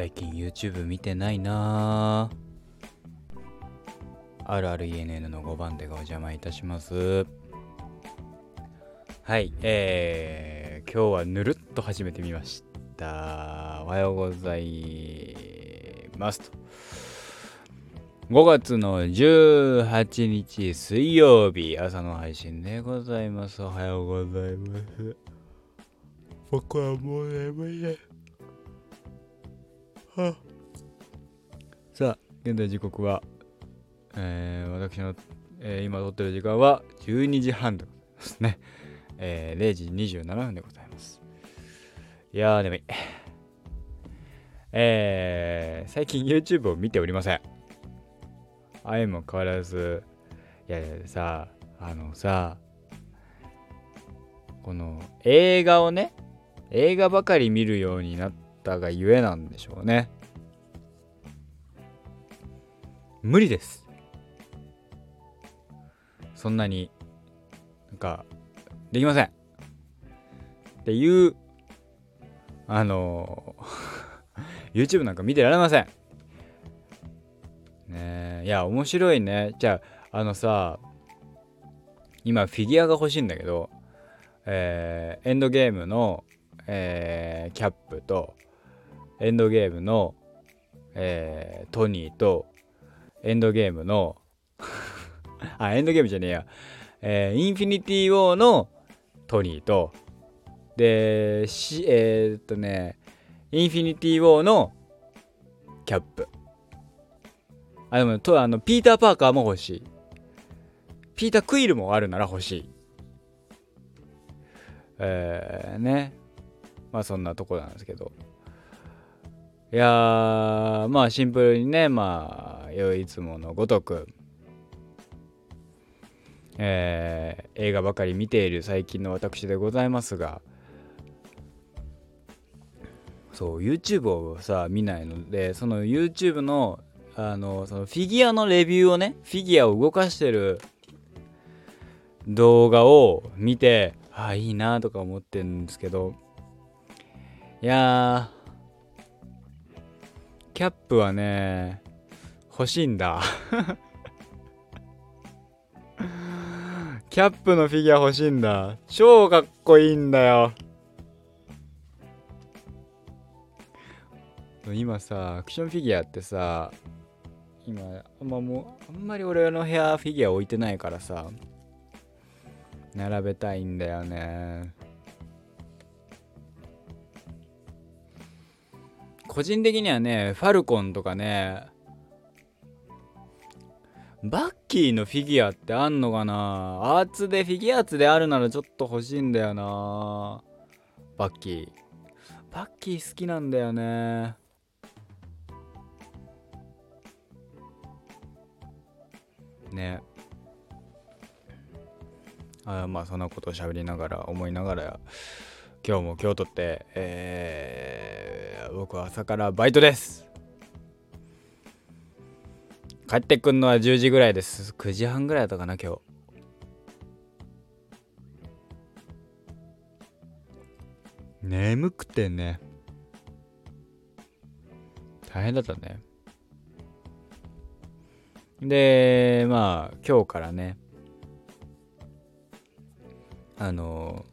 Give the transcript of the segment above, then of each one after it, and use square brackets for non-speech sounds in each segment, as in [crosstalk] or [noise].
最近 YouTube 見てないな。あるある ENN の5番手がお邪魔いたします。はいえー、今日はぬるっと始めてみました。おはようございますと。5月の18日水曜日朝の配信でございます。おはようございます。僕はもう眠い。ですさあ現在時刻は、えー、私の、えー、今撮ってる時間は12時半でございますね、えー、0時27分でございます。いやー眠いい。えー、最近 YouTube を見ておりません。あいも変わらずいやいやさあのさこの映画をね映画ばかり見るようになってたがゆえなんでしょうね。無理です。そんなになんかできません。っていうあの [laughs] YouTube なんか見てられません。ねいや面白いね。じゃああのさ今フィギュアが欲しいんだけどえー、エンドゲームの、えー、キャップとエンドゲームの、えー、トニーとエンドゲームの [laughs] あ、エンドゲームじゃねえや。えー、インフィニティ・ウォーのトニーと、で、し、えー、っとね、インフィニティ・ウォーのキャップ。あ、でも、と、あの、ピーター・パーカーも欲しい。ピーター・クイルもあるなら欲しい。えー、ね。まあ、そんなとこなんですけど。いやー、まあ、シンプルにね、まあ、いつものごとく、えー、映画ばかり見ている最近の私でございますがそう YouTube をさ見ないのでその YouTube のあのそのフィギュアのレビューをねフィギュアを動かしてる動画を見てああいいなとか思ってるんですけどいやキャップはね欲しいんだ。[laughs] キャップのフィギュア欲しいんだ。超かっこいいんだよ。今さアクションフィギュアってさ今あんまもうあんまり俺の部屋フィギュア置いてないからさ並べたいんだよね。個人的にはねファルコンとかねバッキーのフィギュアってあんのかな？アーツでフィギュアーツであるならちょっと欲しいんだよな。バッキー。バッキー好きなんだよね。ね。あまあそんなことを喋りながら思いながら今日も今日とって、えー、僕は朝からバイトです。帰ってくんのは10時ぐらいです。9時半ぐらいだったかな今日。眠くてね。大変だったね。でまあ今日からね。あの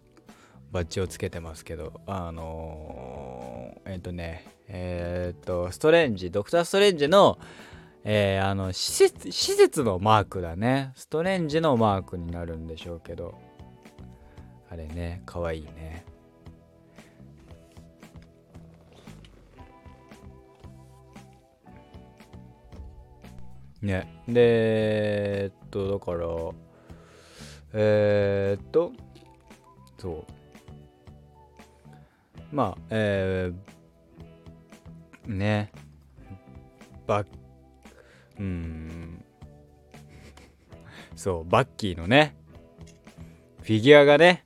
バッジをつけてますけどあのえっ、ー、とねえっ、とストレンジドクター・ストレンジのえー、あの施設施設のマークだね。ストレンジのマークになるんでしょうけど。あれねかわいいね。ねでえっとだからえー、っとそう。えー、ね。バッうん。[laughs] そうバッキーのね。フィギュアがね。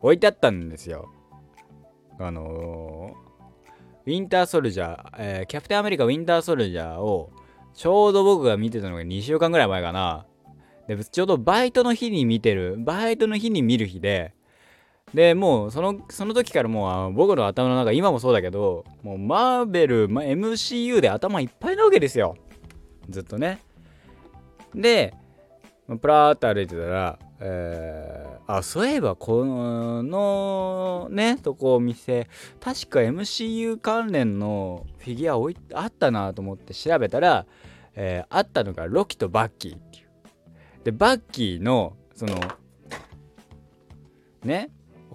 置いてあったんですよ。あのー、ウィンターソルジャー、えー、キャプテンアメリカウィンターソルジャーをちょうど僕が見てたのが2週間ぐらい前かな。でちょうどバイトの日に見てるバイトの日に見る日ででもうそのその時からもう僕の頭の中今もそうだけどもうマーベル、ま、MCU で頭いっぱいなわけですよ。ずっとね。でプラーって歩いてたら、えー、あそういえばこのねとこお店確か MCU 関連のフィギュア置いあったなと思って調べたら、えー、あったのがロキとバッキーっていう。でバッキーのそのね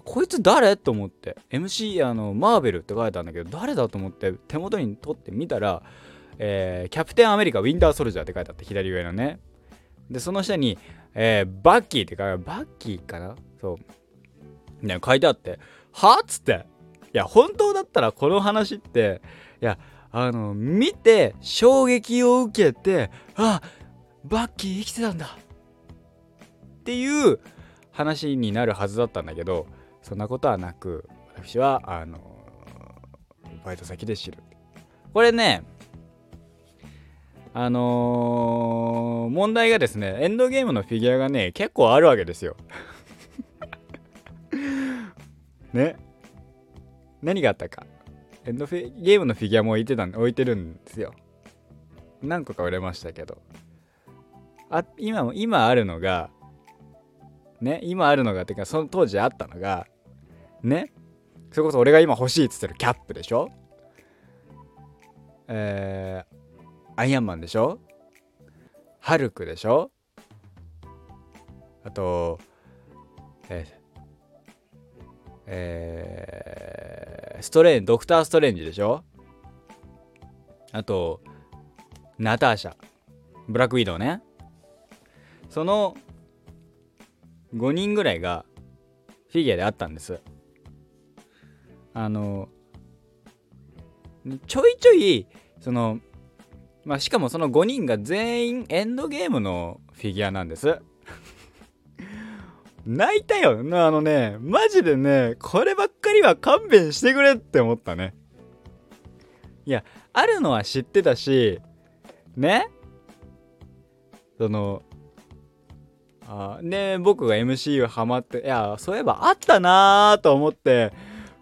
こいつ誰？と思って。MC あのマーベルって書いてあるんだけど誰だと思って手元に取ってみたら、えー、キャプテンアメリカウィンターソルジャーって書いてあって左上のね。でその下に、えー、バッキーって書いてバッキーかな？そう。ね書いてあってはっつって。いや本当だったらこの話っていやあの見て衝撃を受けてあバッキー生きてたんだ。っていう話になるはずだったんだけどそんなことはなく私はあのバイト先で知る。これねあのー、問題がですねエンドゲームのフィギュアがね結構あるわけですよ。[laughs] ね。何があったか。エンドフィゲームのフィギュアも置いてた置いてるんですよ。何個か売れましたけど。あ今今あるのがね今あるのがっていうかその当時あったのがね。それこそ俺が今欲しいっつってるキャップでしょ？えー、アイアンマンでしょ？ハルクでしょ？あとえー、えー、ストレンドクター・ストレンジでしょ？あとナターシャブラックウィドウね。その5人ぐらいがフィギュアであったんです。あのちょいちょいそのまあしかもその5人が全員エンドゲームのフィギュアなんです。[laughs] 泣いたよ。あのねマジでねこればっかりは勘弁してくれって思ったね。いやあるのは知ってたしね？そのあで僕が MCU ハマっていやそういえばあったなーと思って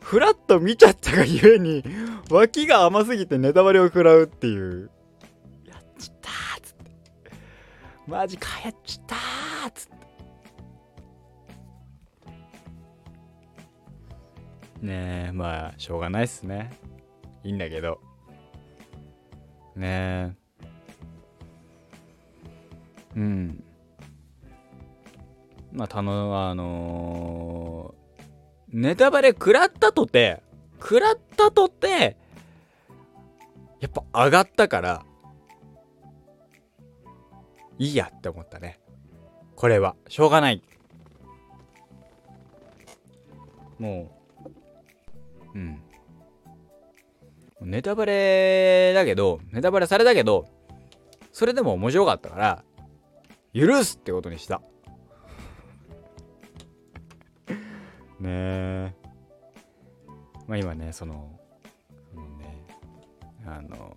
フラッと見ちゃったがゆえに脇が甘すぎてネタバレを食らうっていう。やっちったーっつって。マジかやっちったーっつって。ねえまあしょうがないっすね。いいんだけど。ねえ。うん。まあ、たの、あのー、ネタバレ食らったとて、食らったとて、やっぱ上がったから、いいやって思ったね。これは。しょうがない。もう、うん。ネタバレだけど、ネタバレされたけど、それでも面白かったから、許すってことにした。ね。まあ今ねそのそのねあの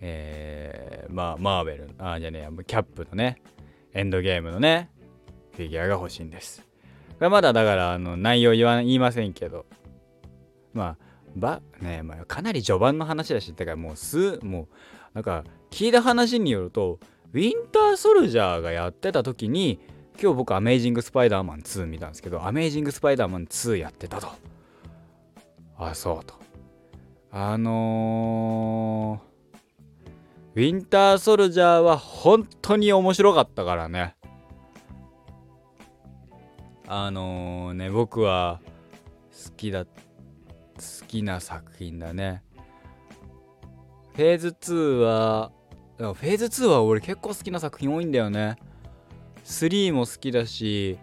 えー、まあマーベルあじゃねえキャップのねエンドゲームのねフィギュアが欲しいんです。これまだだからあの内容言わ言いませんけど。まあばねまあかなり序盤の話だしだからもうすもうなんか聞いた話によるとウィンターソルジャーがやってた時に今日僕アメイジング・スパイダーマン2見たんですけどアメイジング・スパイダーマン2やってたと。あそうと。あのー、ウィンター・ソルジャーは本当に面白かったからね。あのー、ね僕は好きだ好きな作品だね。フェーズ2はフェーズ2は俺結構好きな作品多いんだよね。3も好きだし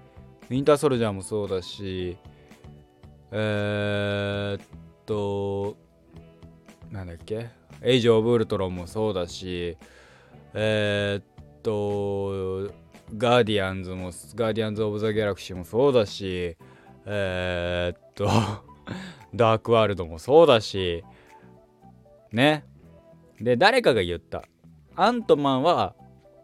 ウィンターソルジャーもそうだしえー、っとなんだっけ？エイジ・オブ・ウルトロンもそうだしえー、っとガーディアンズもガーディアンズ・オブ・ザ・ギャラクシーもそうだしえー、っと [laughs] ダークワールドもそうだしね？で誰かが言った。アントマンは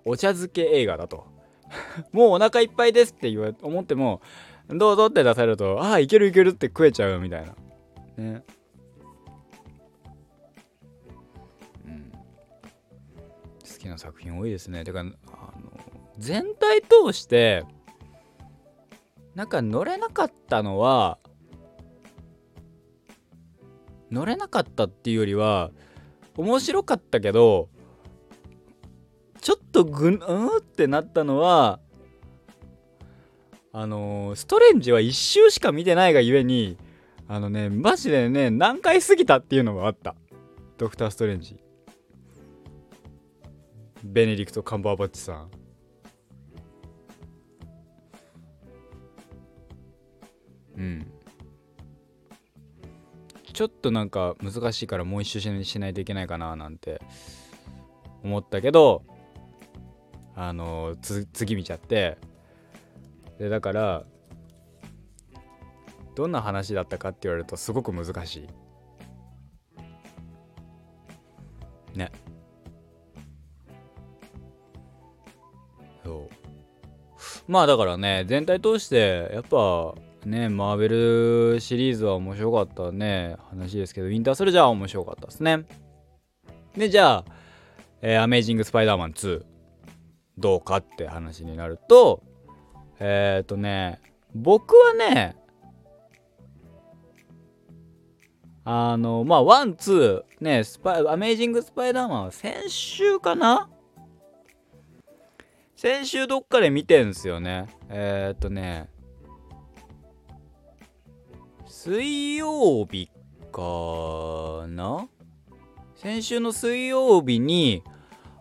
お茶漬け映画だと。[laughs] もうお腹いっぱいですって言わ思ってもどうぞって出されるとああいけるいけるって食えちゃうみたいな。ね。うん。好きな作品多いですね。てかあの全体通してなんか乗れなかったのは乗れなかったっていうよりは面白かったけどちょっとぐんうんってなったのはあのー、ストレンジは1周しか見てないがゆえにあのねマジでね何回過ぎたっていうのがあった。ドクター・ストレンジ。ベネディクト・カンバーバッチさん。うん。ちょっとなんか難しいからもう一周しないといけないかななんて思ったけどあの次見ちゃって。でだからどんな話だったかって言われるとすごく難しい。ね。そう。まあだからね全体通してやっぱねマーベルシリーズは面白かったね話ですけどウィンターソルジャーは面白かったですね。でじゃあ、えー、アメージング・スパイダー。マン2どうかって話になるとえっ、ー、とね僕はねあのまあワンツーねスパイアメージング・スパイダーマンは先週かな？先週どっかで見てんすよね。えっ、ー、とね水曜日かな？先週の水曜日に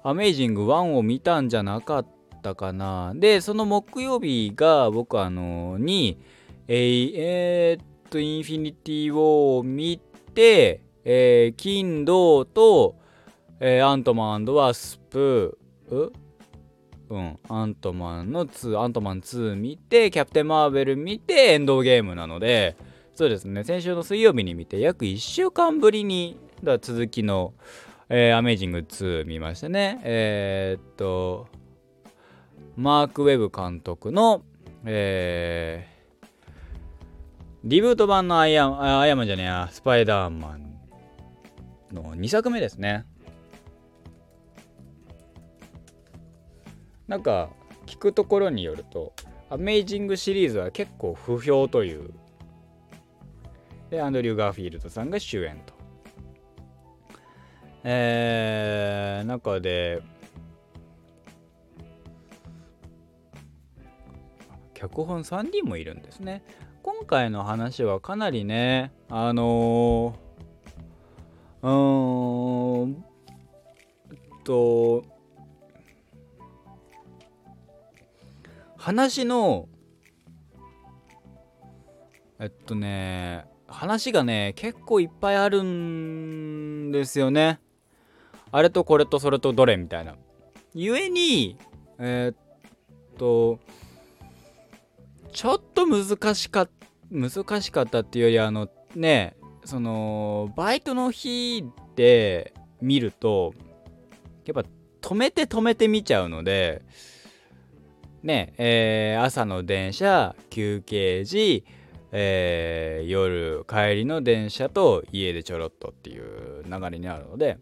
アメイジング1を見たんじゃなかったかな。でその木曜日が僕あのにえー、えー、っとインフィニティ・ウォーを見て、えー、金銅と、えー、アントマンワスプう？ん、アントマンの2、アントマン2見て、キャプテン・マーベル見て、エンドゲームなので、そうですね。先週の水曜日に見て約1週間ぶりにだ続きの、えー、アメージング2見ましたね。えー、っとマーク・ウェブ監督の、えー、リブート版のアイアンアイアンマンじゃねえやスパイダーマンの2作目ですね。なんか聞くところによるとアメイジングシリーズは結構不評という。でアンドリュー・ガーフィールドさんが主演と。えー、中で脚本3人もいるんですね。今回の話はかなりねあのー、うんと話のえっとね話がね結構いっぱいあるんですよねあれとこれとそれとどれみたいな。ゆえにえー、っとちょっと難しかった難しかったっていうよりあのねそのバイトの日で見るとやっぱ止めて止めて見ちゃうのでねえー、朝の電車休憩時えー、夜帰りの電車と家でちょろっとっていう流れになるので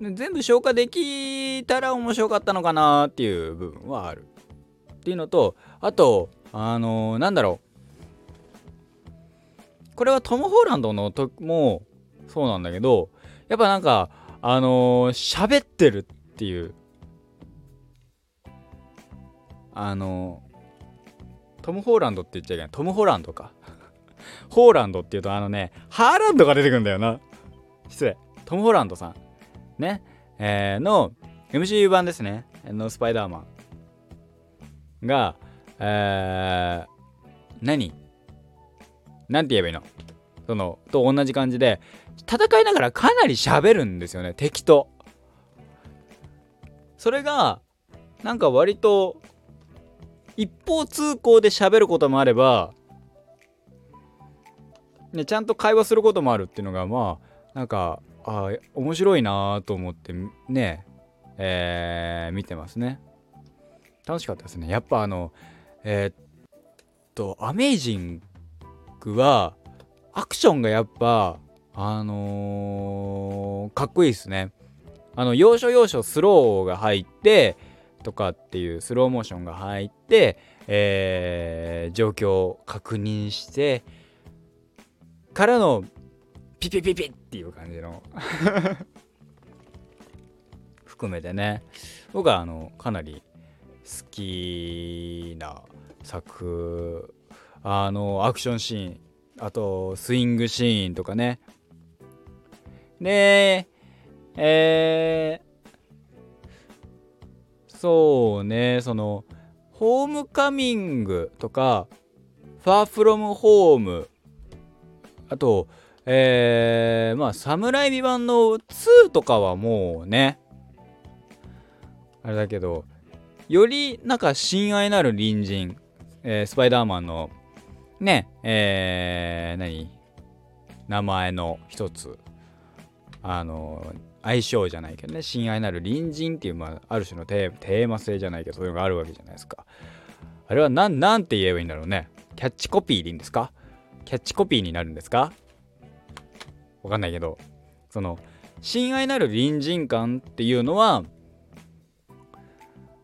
全部消化できたら面白かったのかなっていう部分はある。っていうのとあとあのー、なんだろう。これはトム・ホーランドの時もそうなんだけどやっぱなんかあのー、喋ってるっていう。あのトム・ホーランドって言っちゃいけない。トム・ホランドか。[laughs] ホーランドっていうとあのねハーランドが出てくるんだよな。失礼。トム・ホランドさん。ね。えー、の MCU 版ですね。のスパイダーマン。がえー、何？何て言えばいいの？そのと同じ感じで戦いながらかなり喋るんですよね。敵と。それがなんか割と一方通行で喋ることもあれば、ね、ちゃんと会話することもあるっていうのがまあなんかあ面白いなと思ってねえー、見てますね。楽しかったですねやっぱあのえー、っとアメイジングはアクションがやっぱあのー、かっこいいですねあの要所要所スローが入ってとかっていうスローモーションが入って、えー、状況を確認してからのピピピピっていう感じの。[laughs] 含めてね。僕はあのかなり好きな作あのアクションシーンあとスイングシーンとかね。でえー、そうね。そのホームカミングとかファーフロムホーム。あとえー、まあサムライビ版の2とかはもうねあれだけどよりなんか親愛なる隣人、えー、スパイダーマンのねえー、何名前の一つあの相性じゃないけどね親愛なる隣人っていう、まあ、ある種のテーマ性じゃないけどそういうのがあるわけじゃないですか。あれは何なんて言えばいいんだろうね。キャッチコピーでいいんですか？キャッチコピーになるんですか？わかんないけどその親愛なる隣人感っていうのは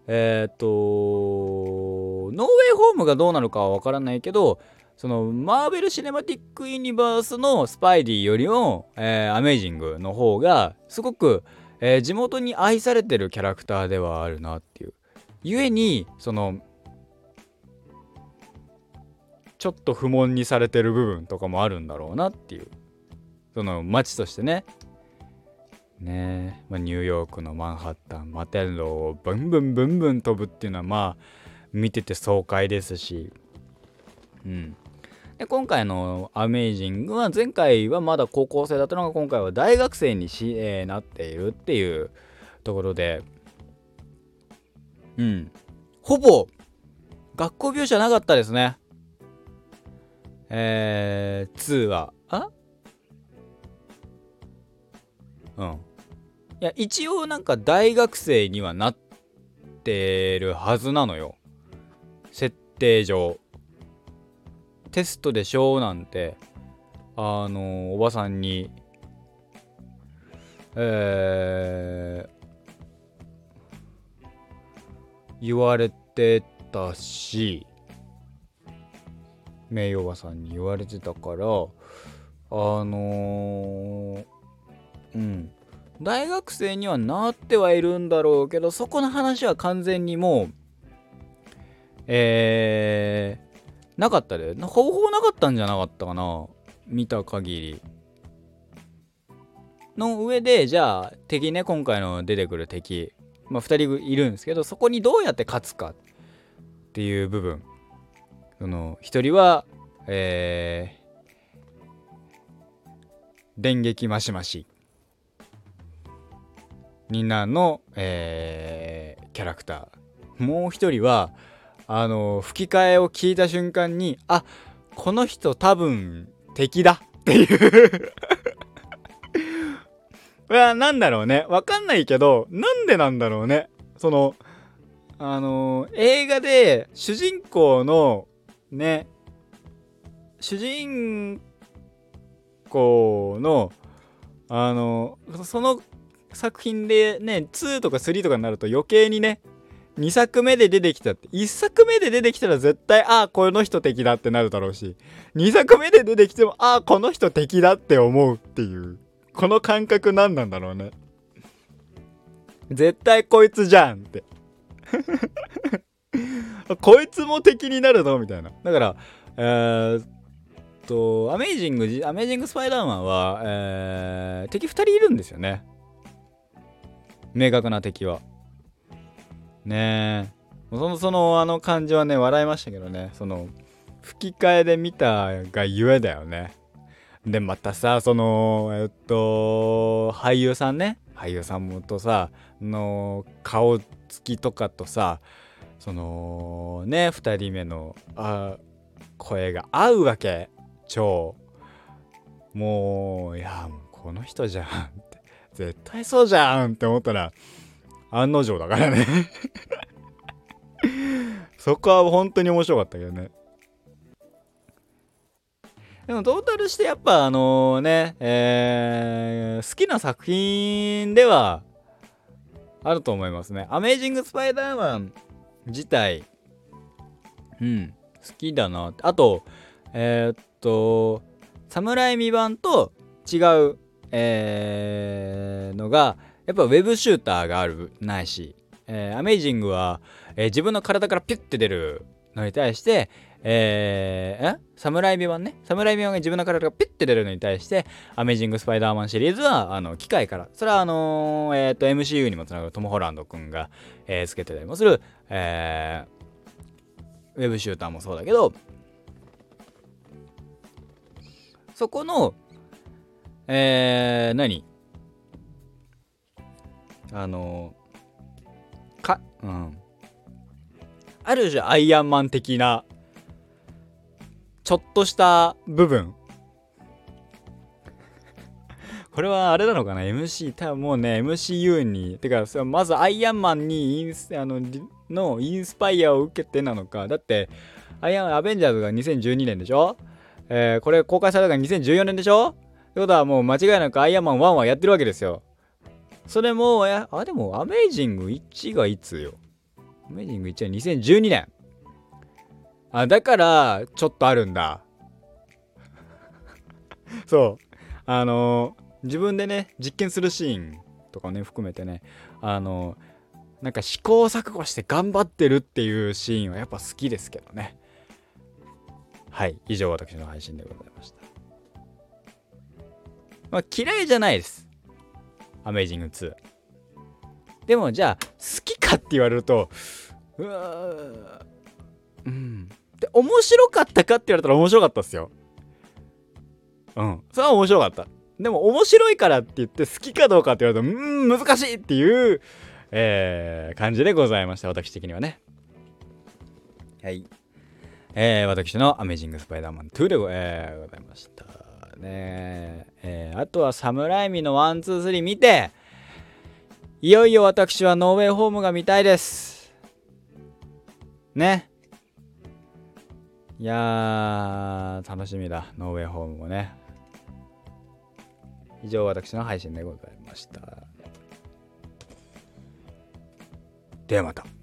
えっ、とノーウェイホームがどうなるかは分からないけどそのマーベル・シネマティック・ユニバースのスパイディよりも、えー、アメイジングの方がすごく、えー、地元に愛されてるキャラクターではあるなっていう。故にそのちょっと不問にされてる部分とかもあるんだろうなっていう。その街としてね。ね。まあ、ニューヨークのマンハッタンマテンロをブンブンブンブン飛ぶっていうのはまあ見てて爽快ですし。うん。で今回の「アメイジング」は前回はまだ高校生だったのが今回は大学生にし、えー、なっているっていうところで。うん。ほぼ学校描写なかったですね。えー、2はあ？うん。いや一応なんか大学生にはなってるはずなのよ。設定上。テストでしょうなんて。あのおばさんに。えー、言われてたし。名誉おばさんに言われてたから。あのー、うん。大学生にはなってはいるんだろうけどそこの話は完全にもうえー、なかったで。ほぼほぼなかったんじゃなかったかな。見た限り。の上でじゃあ敵ね今回の出てくる敵。まあ2人いるんですけどそこにどうやって勝つかっていう部分。その1人はえー、電撃マシマシ。みんなの、えー、キャラクター。もう一人はあの吹き替えを聞いた瞬間にあこの人多分敵だ。っていう。[laughs] いやなんだろうね。わかんないけどなんでなんだろうね。そのあの映画で主人公のね主人公のあのその作品でね2とか3とかになると余計にね2作目で出てきたって1作目で出てきたら絶対ああこの人敵だってなるだろうし2作目で出てきてもああこの人敵だって思うっていうこの感覚何なんだろうね。絶対こいつじゃんって。[laughs] こいつも敵になるのみたいな。だからえー、っとアメイジングアメイジングスパイダーマンは、えー、敵2人いるんですよね。明確な敵は。ねえ。そのそのあの感じはね笑いましたけどね。その吹き替えで見たがゆえだよね。でまたさそのえっと俳優さんね。俳優さんもとさの顔つきとかとさそのね2人目のあ声が合うわけ。超。もういやこの人じゃん。っ絶対そうじゃんって思ったら案の定だからね [laughs] そこは本当に面白かったけどねでもトータルしてやっぱあのね、えー、好きな作品ではあると思いますね。アメイジング・スパイダーマン自体、うん、好きだな。あと、えー、っと、サムライミ版と違う、えー、のが、やっぱウェブシューターがある、ないし、えー、アメイジングは、えー、自分の体からピュッて出るのに対して、えー、え？侍美版ね？侍美版が自分の体がピュッて出るのに対して、アメージング・スパイダーマンシリーズは、あの、機械から、それはあのー、えっ、ー、と、MCU にもつながるトム・ホランド君が、えー、つけてたりもする、えー、ウェブシューターもそうだけど、そこの、えー、何？あのか、うん。ある種アイアンマン的なちょっとした部分 [laughs] これはあれなのかな ?MC、多分もうね、MCU に、てか、まずアイアンマンにインスあののインスパイアを受けてなのか。だって、アイアン、アベンジャーズが2012年でしょ？えー、これ公開されたのが2014年でしょ？ってことはもう間違いなくアイアンマン1はやってるわけですよ。それも、あ、でもアメイジング1がいつよ？アメイジング1は2012年。あ、だから、ちょっとあるんだ。[laughs] そう。あのー、自分でね、実験するシーンとかね、含めてね、あのー、なんか試行錯誤して頑張ってるっていうシーンはやっぱ好きですけどね。はい。以上私の配信でございました。まあ嫌いじゃないです。アメイジング2。でもじゃあ好きかって言われると、うわうん。で、面白かったかって言われたら面白かったっすよ。うん。それは面白かった。でも面白いからって言って好きかどうかって言われると、うん、難しいっていう、えー、感じでございました。私的にはね。はい。えー、私のアメージング・スパイダーマン2でご,、えー、ございました。ねえー、あとはサムライミのワンツースリー見て、いよいよ私はノーウェイホームが見たいです。ね。いやー、楽しみだ。ノーウェイホームもね。以上、私の配信でございました。ではまた。